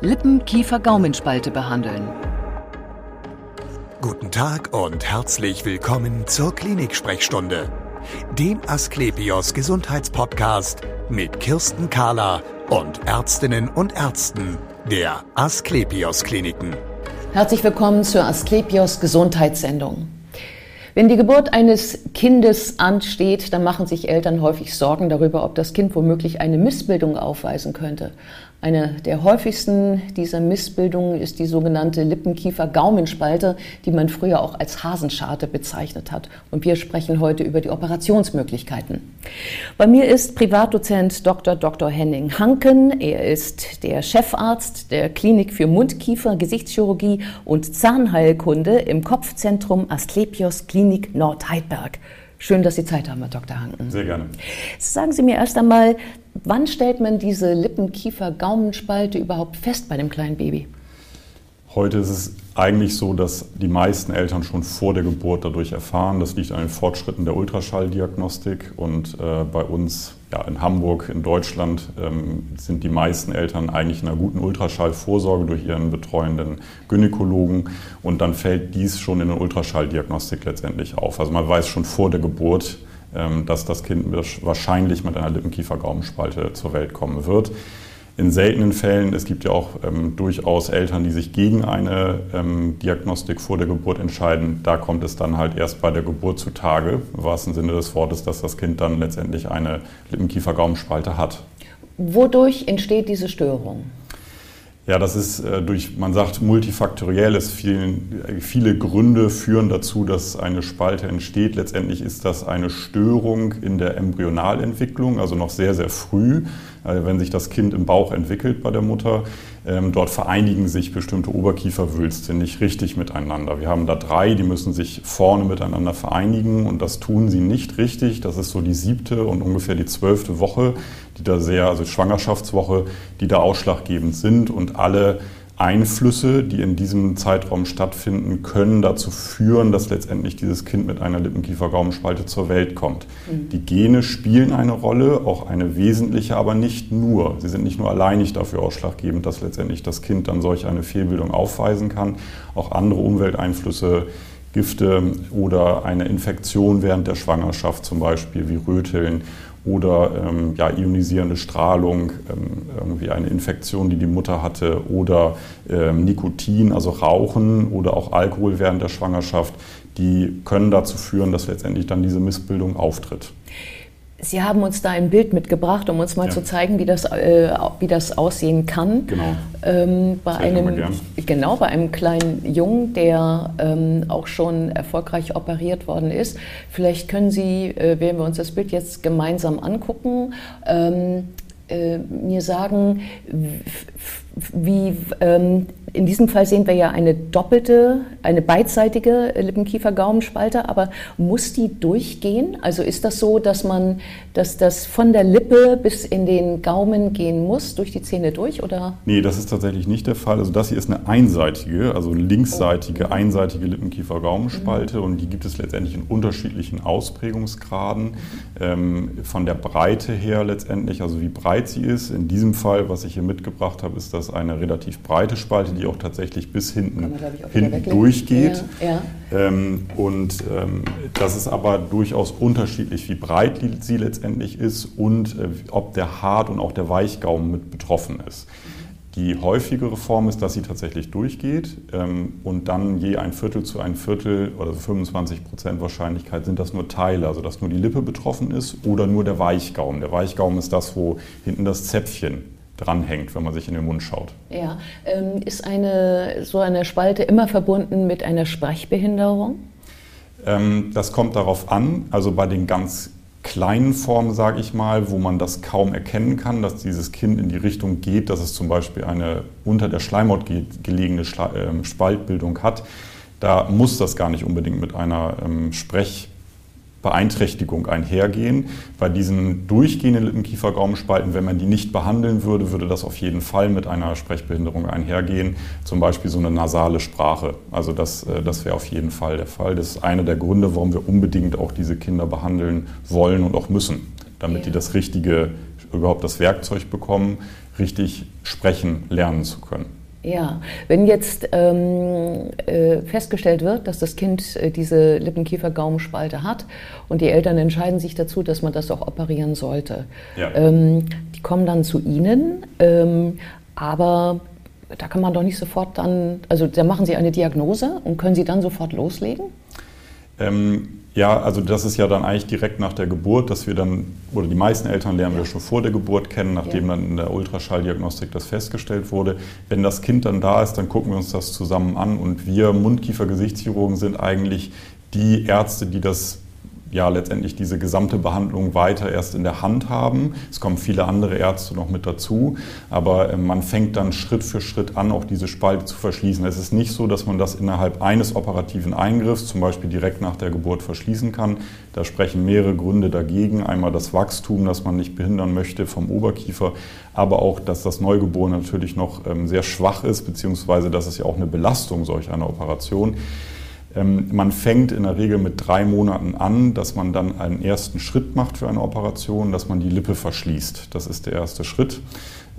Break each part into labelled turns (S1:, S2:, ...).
S1: Lippen-, Kiefer-, Gaumenspalte behandeln.
S2: Guten Tag und herzlich willkommen zur Klinik-Sprechstunde, dem Asklepios Gesundheitspodcast mit Kirsten Kahler und Ärztinnen und Ärzten der Asklepios Kliniken.
S3: Herzlich willkommen zur Asklepios Gesundheitssendung. Wenn die Geburt eines Kindes ansteht, dann machen sich Eltern häufig Sorgen darüber, ob das Kind womöglich eine Missbildung aufweisen könnte. Eine der häufigsten dieser Missbildungen ist die sogenannte Lippenkiefer-Gaumenspalte, die man früher auch als Hasenscharte bezeichnet hat. Und wir sprechen heute über die Operationsmöglichkeiten. Bei mir ist Privatdozent Dr. Dr. Henning Hanken. Er ist der Chefarzt der Klinik für Mundkiefer, Gesichtschirurgie und Zahnheilkunde im Kopfzentrum Asklepios Klinik Nordheidberg. Schön, dass Sie Zeit haben, Herr Dr. Hanken.
S4: Sehr gerne.
S3: Sagen Sie mir erst einmal, wann stellt man diese Lippen-Kiefer-Gaumenspalte überhaupt fest bei dem kleinen Baby?
S4: Heute ist es eigentlich so, dass die meisten Eltern schon vor der Geburt dadurch erfahren. Das liegt an den Fortschritten der Ultraschalldiagnostik. Und äh, bei uns ja, in Hamburg, in Deutschland, ähm, sind die meisten Eltern eigentlich in einer guten Ultraschallvorsorge durch ihren betreuenden Gynäkologen. Und dann fällt dies schon in der Ultraschalldiagnostik letztendlich auf. Also man weiß schon vor der Geburt, ähm, dass das Kind wahrscheinlich mit einer Lippenkiefer-Gaumenspalte zur Welt kommen wird in seltenen Fällen, es gibt ja auch ähm, durchaus Eltern, die sich gegen eine ähm, Diagnostik vor der Geburt entscheiden. Da kommt es dann halt erst bei der Geburt zutage, im wahrsten Sinne des Wortes, dass das Kind dann letztendlich eine Lippenkiefer-Gaumenspalte hat.
S3: Wodurch entsteht diese Störung?
S4: Ja, das ist äh, durch, man sagt multifaktoriell, es vielen, viele Gründe führen dazu, dass eine Spalte entsteht. Letztendlich ist das eine Störung in der Embryonalentwicklung, also noch sehr, sehr früh. Also wenn sich das Kind im Bauch entwickelt bei der Mutter, dort vereinigen sich bestimmte Oberkieferwülste nicht richtig miteinander. Wir haben da drei, die müssen sich vorne miteinander vereinigen und das tun sie nicht richtig. Das ist so die siebte und ungefähr die zwölfte Woche, die da sehr, also Schwangerschaftswoche, die da ausschlaggebend sind und alle Einflüsse, die in diesem Zeitraum stattfinden, können dazu führen, dass letztendlich dieses Kind mit einer Lippenkiefer-Gaumenspalte zur Welt kommt. Mhm. Die Gene spielen eine Rolle, auch eine wesentliche, aber nicht nur. Sie sind nicht nur alleinig dafür ausschlaggebend, dass letztendlich das Kind dann solch eine Fehlbildung aufweisen kann. Auch andere Umwelteinflüsse Gifte oder eine Infektion während der Schwangerschaft, zum Beispiel wie Röteln oder ähm, ja, ionisierende Strahlung, ähm, irgendwie eine Infektion, die die Mutter hatte oder ähm, Nikotin, also Rauchen oder auch Alkohol während der Schwangerschaft, die können dazu führen, dass letztendlich dann diese Missbildung auftritt.
S3: Sie haben uns da ein Bild mitgebracht, um uns mal ja. zu zeigen, wie das, äh, wie das aussehen kann.
S4: Genau.
S3: Ähm, bei einem, genau, bei einem kleinen Jungen, der ähm, auch schon erfolgreich operiert worden ist. Vielleicht können Sie, äh, wenn wir uns das Bild jetzt gemeinsam angucken, ähm, äh, mir sagen, wie ähm, in diesem Fall sehen wir ja eine doppelte, eine beidseitige Lippenkiefer-Gaumenspalte, aber muss die durchgehen? Also ist das so, dass man, dass das von der Lippe bis in den Gaumen gehen muss, durch die Zähne durch, oder?
S4: Nee, das ist tatsächlich nicht der Fall. Also das hier ist eine einseitige, also linksseitige, oh. einseitige Lippenkiefer-Gaumenspalte mhm. und die gibt es letztendlich in unterschiedlichen Ausprägungsgraden. Mhm. Ähm, von der Breite her letztendlich, also wie breit sie ist. In diesem Fall, was ich hier mitgebracht habe, ist das eine relativ breite Spalte, die auch tatsächlich bis hinten, man, hinten durchgeht. Ja, ja. Ähm, und ähm, das ist aber durchaus unterschiedlich, wie breit sie letztendlich ist und äh, ob der Hart- und auch der Weichgaumen mit betroffen ist. Die häufigere Form ist, dass sie tatsächlich durchgeht ähm, und dann je ein Viertel zu ein Viertel oder 25 Prozent Wahrscheinlichkeit sind das nur Teile, also dass nur die Lippe betroffen ist oder nur der Weichgaumen. Der Weichgaumen ist das, wo hinten das Zäpfchen dranhängt, wenn man sich in den Mund schaut.
S3: Ja, ähm, ist eine, so eine Spalte immer verbunden mit einer Sprechbehinderung?
S4: Ähm, das kommt darauf an, also bei den ganz kleinen Formen, sage ich mal, wo man das kaum erkennen kann, dass dieses Kind in die Richtung geht, dass es zum Beispiel eine unter der Schleimhaut gelegene ähm, Spaltbildung hat, da muss das gar nicht unbedingt mit einer ähm, Sprech Beeinträchtigung einhergehen. Bei diesen durchgehenden Lippenkiefer-Gaumenspalten, wenn man die nicht behandeln würde, würde das auf jeden Fall mit einer Sprechbehinderung einhergehen. Zum Beispiel so eine nasale Sprache. Also das, äh, das wäre auf jeden Fall der Fall. Das ist einer der Gründe, warum wir unbedingt auch diese Kinder behandeln wollen und auch müssen, damit ja. die das richtige überhaupt das Werkzeug bekommen, richtig sprechen lernen zu können.
S3: Ja, wenn jetzt ähm, äh, festgestellt wird, dass das Kind äh, diese Lippenkiefer-Gaumenspalte hat und die Eltern entscheiden sich dazu, dass man das auch operieren sollte, ja. ähm, die kommen dann zu Ihnen, ähm, aber da kann man doch nicht sofort dann, also da machen Sie eine Diagnose und können Sie dann sofort loslegen?
S4: Ähm, ja, also das ist ja dann eigentlich direkt nach der Geburt, dass wir dann, oder die meisten Eltern lernen wir schon vor der Geburt kennen, nachdem ja. dann in der Ultraschalldiagnostik das festgestellt wurde. Wenn das Kind dann da ist, dann gucken wir uns das zusammen an und wir Mundkiefer-Gesichtschirurgen sind eigentlich die Ärzte, die das ja letztendlich diese gesamte Behandlung weiter erst in der Hand haben. Es kommen viele andere Ärzte noch mit dazu, aber äh, man fängt dann Schritt für Schritt an, auch diese Spalte zu verschließen. Es ist nicht so, dass man das innerhalb eines operativen Eingriffs, zum Beispiel direkt nach der Geburt, verschließen kann. Da sprechen mehrere Gründe dagegen. Einmal das Wachstum, das man nicht behindern möchte vom Oberkiefer, aber auch, dass das Neugeborene natürlich noch ähm, sehr schwach ist, beziehungsweise das ist ja auch eine Belastung solch einer Operation. Ähm, man fängt in der Regel mit drei Monaten an, dass man dann einen ersten Schritt macht für eine Operation, dass man die Lippe verschließt. Das ist der erste Schritt.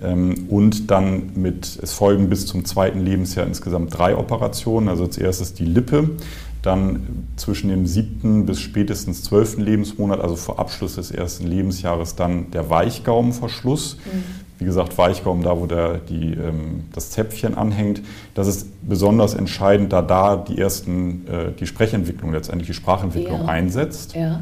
S4: Ähm, und dann mit, es folgen bis zum zweiten Lebensjahr insgesamt drei Operationen. Also als erstes die Lippe, dann zwischen dem siebten bis spätestens zwölften Lebensmonat, also vor Abschluss des ersten Lebensjahres, dann der Weichgaumenverschluss. Mhm wie gesagt, Weichgaumen, da wo der, die, ähm, das Zäpfchen anhängt. Das ist besonders entscheidend, da da die ersten, äh, die Sprechentwicklung, letztendlich die Sprachentwicklung ja. einsetzt.
S3: Ja.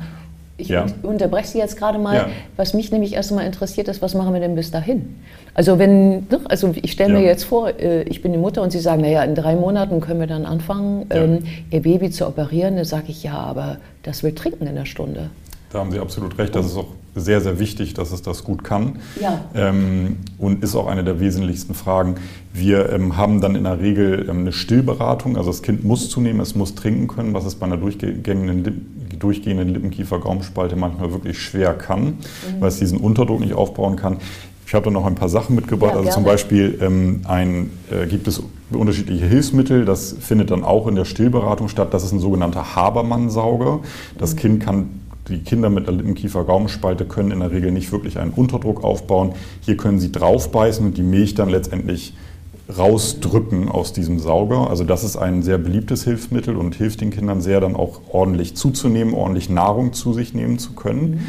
S3: Ich ja. unterbreche Sie jetzt gerade mal. Ja. Was mich nämlich erstmal interessiert ist, was machen wir denn bis dahin? Also wenn, ne, also ich stelle mir jetzt vor, äh, ich bin die Mutter und Sie sagen, naja, in drei Monaten können wir dann anfangen, ähm, Ihr Baby zu operieren. Dann sage ich, ja, aber das will trinken in der Stunde.
S4: Da haben Sie absolut recht. Das ist auch sehr, sehr wichtig, dass es das gut kann. Ja. Ähm, und ist auch eine der wesentlichsten Fragen. Wir ähm, haben dann in der Regel ähm, eine Stillberatung. Also das Kind muss zunehmen, es muss trinken können, was es bei einer durchgehenden, durchgehenden Lippenkiefer-Gaumenspalte manchmal wirklich schwer kann, mhm. weil es diesen Unterdruck nicht aufbauen kann. Ich habe da noch ein paar Sachen mitgebracht. Ja, also zum Beispiel ähm, ein, äh, gibt es unterschiedliche Hilfsmittel. Das findet dann auch in der Stillberatung statt. Das ist ein sogenannter Habermann-Sauger. Das mhm. Kind kann die Kinder mit der Lippenkiefer-Gaumenspalte können in der Regel nicht wirklich einen Unterdruck aufbauen. Hier können sie draufbeißen und die Milch dann letztendlich rausdrücken aus diesem Sauger. Also das ist ein sehr beliebtes Hilfsmittel und hilft den Kindern sehr, dann auch ordentlich zuzunehmen, ordentlich Nahrung zu sich nehmen zu können. Mhm.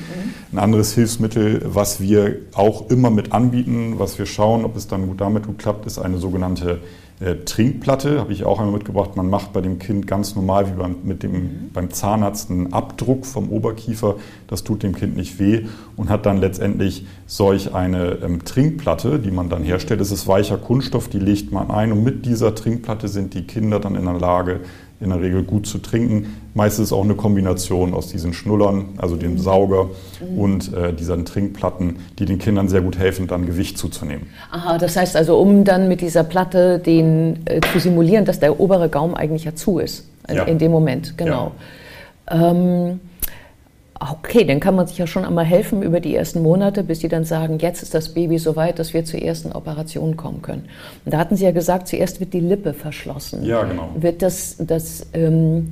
S4: Ein anderes Hilfsmittel, was wir auch immer mit anbieten, was wir schauen, ob es dann gut damit gut klappt, ist eine sogenannte äh, Trinkplatte habe ich auch einmal mitgebracht. Man macht bei dem Kind ganz normal wie beim, mit dem, mhm. beim Zahnarzt einen Abdruck vom Oberkiefer. Das tut dem Kind nicht weh und hat dann letztendlich solch eine ähm, Trinkplatte, die man dann herstellt. Es ist weicher Kunststoff, die legt man ein und mit dieser Trinkplatte sind die Kinder dann in der Lage, in der Regel gut zu trinken. Meistens auch eine Kombination aus diesen Schnullern, also dem mhm. Sauger mhm. und äh, diesen Trinkplatten, die den Kindern sehr gut helfen, dann Gewicht zuzunehmen.
S3: Aha, das heißt also, um dann mit dieser Platte den, äh, zu simulieren, dass der obere Gaumen eigentlich ja zu ist, in, ja. in dem Moment, genau. Ja. Ähm, Okay, dann kann man sich ja schon einmal helfen über die ersten Monate, bis sie dann sagen, jetzt ist das Baby so weit, dass wir zur ersten Operation kommen können. Und da hatten Sie ja gesagt, zuerst wird die Lippe verschlossen.
S4: Ja, genau.
S3: Wird das, das ähm,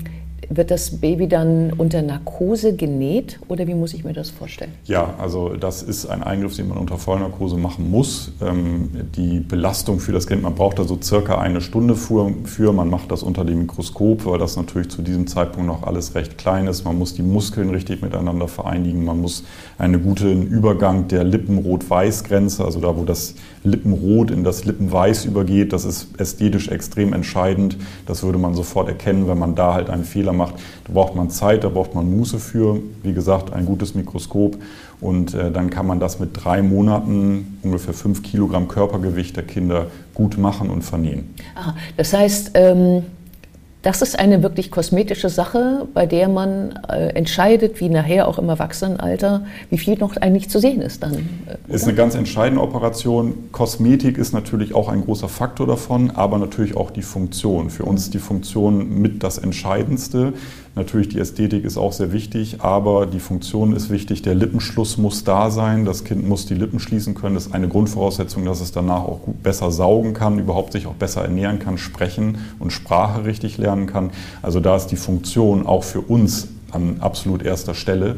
S3: wird das Baby dann unter Narkose genäht oder wie muss ich mir das vorstellen?
S4: Ja, also das ist ein Eingriff, den man unter Vollnarkose machen muss. Ähm, die Belastung für das Kind, man braucht da so circa eine Stunde für. Man macht das unter dem Mikroskop, weil das natürlich zu diesem Zeitpunkt noch alles recht klein ist. Man muss die Muskeln richtig miteinander vereinigen. Man muss einen guten Übergang der Lippenrot-Weiß-Grenze, also da, wo das Lippenrot in das Lippenweiß übergeht, das ist ästhetisch extrem entscheidend. Das würde man sofort erkennen, wenn man da halt einen Fehler macht. Da braucht man Zeit, da braucht man Muße für. Wie gesagt, ein gutes Mikroskop. Und äh, dann kann man das mit drei Monaten, ungefähr fünf Kilogramm Körpergewicht der Kinder gut machen und vernähen.
S3: Aha, das heißt, ähm das ist eine wirklich kosmetische Sache, bei der man äh, entscheidet, wie nachher auch im Erwachsenenalter, wie viel noch eigentlich zu sehen ist dann.
S4: Äh, ist eine ganz entscheidende Operation. Kosmetik ist natürlich auch ein großer Faktor davon, aber natürlich auch die Funktion. Für uns die Funktion mit das Entscheidendste. Natürlich die Ästhetik ist auch sehr wichtig, aber die Funktion ist wichtig. Der Lippenschluss muss da sein. Das Kind muss die Lippen schließen können. Das ist eine Grundvoraussetzung, dass es danach auch gut, besser saugen kann, überhaupt sich auch besser ernähren kann, sprechen und Sprache richtig lernen kann. Also da ist die Funktion auch für uns an absolut erster Stelle.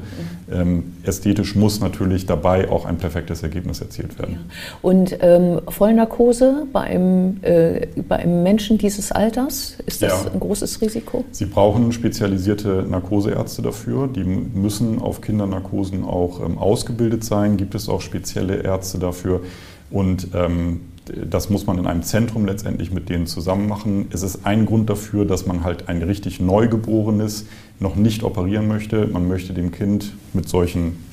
S4: Ähm, ästhetisch muss natürlich dabei auch ein perfektes Ergebnis erzielt werden. Ja.
S3: Und ähm, Vollnarkose bei einem, äh, bei einem Menschen dieses Alters, ist das ja. ein großes Risiko?
S4: Sie brauchen spezialisierte Narkoseärzte dafür. Die müssen auf Kindernarkosen auch ähm, ausgebildet sein. Gibt es auch spezielle Ärzte dafür. Und ähm, das muss man in einem Zentrum letztendlich mit denen zusammen machen. Es ist ein Grund dafür, dass man halt ein richtig Neugeborenes noch nicht operieren möchte. Man möchte dem Kind mit solchen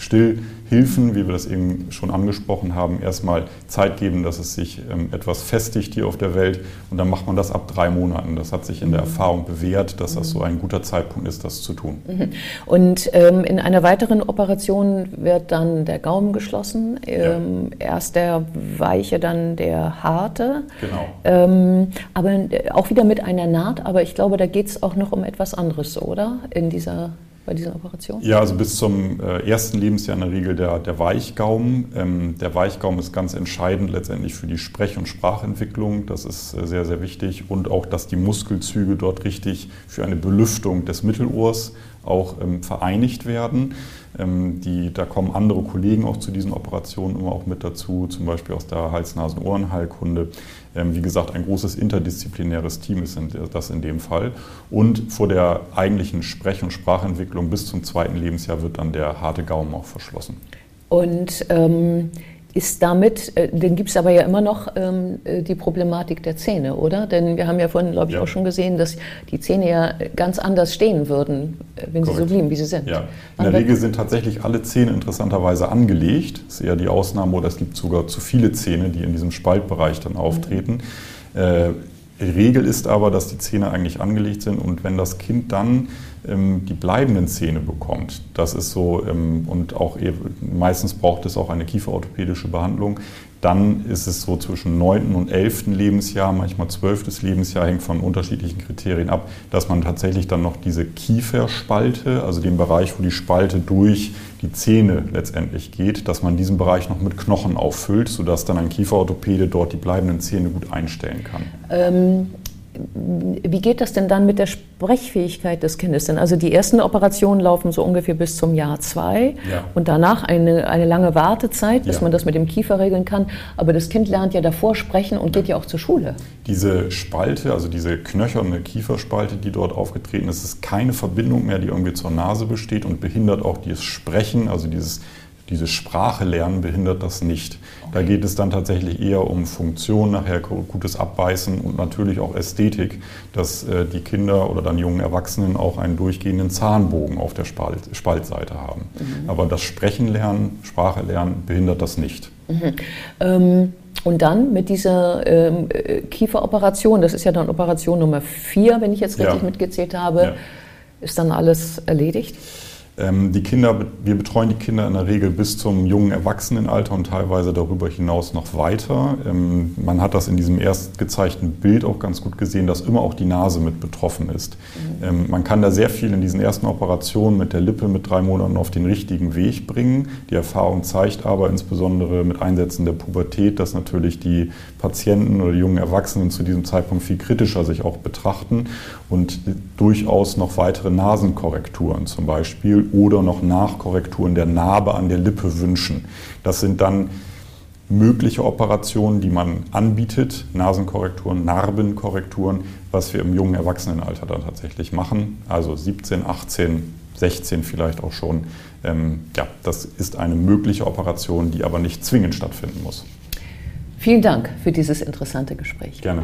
S4: Stillhilfen, wie wir das eben schon angesprochen haben, erstmal Zeit geben, dass es sich ähm, etwas festigt hier auf der Welt. Und dann macht man das ab drei Monaten. Das hat sich in der mhm. Erfahrung bewährt, dass das so ein guter Zeitpunkt ist, das zu tun.
S3: Mhm. Und ähm, in einer weiteren Operation wird dann der Gaumen geschlossen. Ähm, ja. Erst der weiche, dann der harte.
S4: Genau.
S3: Ähm, aber äh, auch wieder mit einer Naht. Aber ich glaube, da geht es auch noch um etwas anderes, oder? in dieser, bei dieser Operation?
S4: Ja, also bis zum äh, ersten Lebensjahr in der Regel der, der Weichgaumen. Ähm, der Weichgaumen ist ganz entscheidend letztendlich für die Sprech- und Sprachentwicklung. Das ist äh, sehr, sehr wichtig. Und auch, dass die Muskelzüge dort richtig für eine Belüftung des Mittelohrs auch ähm, vereinigt werden. Ähm, die, da kommen andere Kollegen auch zu diesen Operationen immer auch mit dazu, zum Beispiel aus der Hals-Nasen-Ohrenheilkunde. Ähm, wie gesagt, ein großes interdisziplinäres Team ist das in dem Fall. Und vor der eigentlichen Sprech- und Sprachentwicklung bis zum zweiten Lebensjahr wird dann der harte Gaumen auch verschlossen.
S3: Und ähm ist damit, äh, dann gibt es aber ja immer noch ähm, äh, die Problematik der Zähne, oder? Denn wir haben ja vorhin, glaube ich, ja. auch schon gesehen, dass die Zähne ja ganz anders stehen würden, äh, wenn Correct. sie so blieben, wie sie sind.
S4: Ja. In der Regel sind tatsächlich alle Zähne interessanterweise angelegt. Das ist eher die Ausnahme, oder es gibt sogar zu viele Zähne, die in diesem Spaltbereich dann auftreten. Mhm. Äh, Regel ist aber, dass die Zähne eigentlich angelegt sind und wenn das Kind dann die bleibenden Zähne bekommt. Das ist so, ähm, und auch meistens braucht es auch eine kieferorthopädische Behandlung. Dann ist es so zwischen 9. und 11. Lebensjahr, manchmal 12. Lebensjahr, hängt von unterschiedlichen Kriterien ab, dass man tatsächlich dann noch diese Kieferspalte, also den Bereich, wo die Spalte durch die Zähne letztendlich geht, dass man diesen Bereich noch mit Knochen auffüllt, sodass dann ein Kieferorthopäde dort die bleibenden Zähne gut einstellen kann.
S3: Ähm wie geht das denn dann mit der Sprechfähigkeit des Kindes? Denn also die ersten Operationen laufen so ungefähr bis zum Jahr zwei ja. und danach eine, eine lange Wartezeit, bis ja. man das mit dem Kiefer regeln kann. Aber das Kind lernt ja davor sprechen und geht ja auch zur Schule.
S4: Diese Spalte, also diese knöcherne Kieferspalte, die dort aufgetreten ist, ist keine Verbindung mehr, die irgendwie zur Nase besteht und behindert auch dieses Sprechen, also dieses diese Sprache lernen behindert das nicht. Da geht es dann tatsächlich eher um Funktion, nachher gutes Abbeißen und natürlich auch Ästhetik, dass äh, die Kinder oder dann jungen Erwachsenen auch einen durchgehenden Zahnbogen auf der Spalt, Spaltseite haben. Mhm. Aber das Sprechen lernen, Sprache lernen behindert das nicht.
S3: Mhm. Ähm und dann mit dieser ähm, äh, Kieferoperation, das ist ja dann Operation Nummer vier, wenn ich jetzt richtig ja. mitgezählt habe, ja. ist dann alles erledigt?
S4: Ähm, die Kinder, wir betreuen die Kinder in der Regel bis zum jungen Erwachsenenalter und teilweise darüber hinaus noch weiter. Ähm, man hat das in diesem erst gezeigten Bild auch ganz gut gesehen, dass immer auch die Nase mit betroffen ist. Mhm. Ähm, man kann da sehr viel in diesen ersten Operationen mit der Lippe mit drei Monaten auf den richtigen Weg bringen. Die Erfahrung zeigt aber insbesondere mit Einsätzen der Pubertät, dass natürlich die Patienten oder die jungen Erwachsenen zu diesem Zeitpunkt viel kritischer sich auch betrachten und durchaus noch weitere Nasenkorrekturen zum Beispiel oder noch Nachkorrekturen der Narbe an der Lippe wünschen. Das sind dann mögliche Operationen, die man anbietet, Nasenkorrekturen, Narbenkorrekturen, was wir im jungen Erwachsenenalter dann tatsächlich machen, also 17, 18, 16 vielleicht auch schon. Ähm, ja, das ist eine mögliche Operation, die aber nicht zwingend stattfinden muss.
S3: Vielen Dank für dieses interessante Gespräch.
S4: Gerne.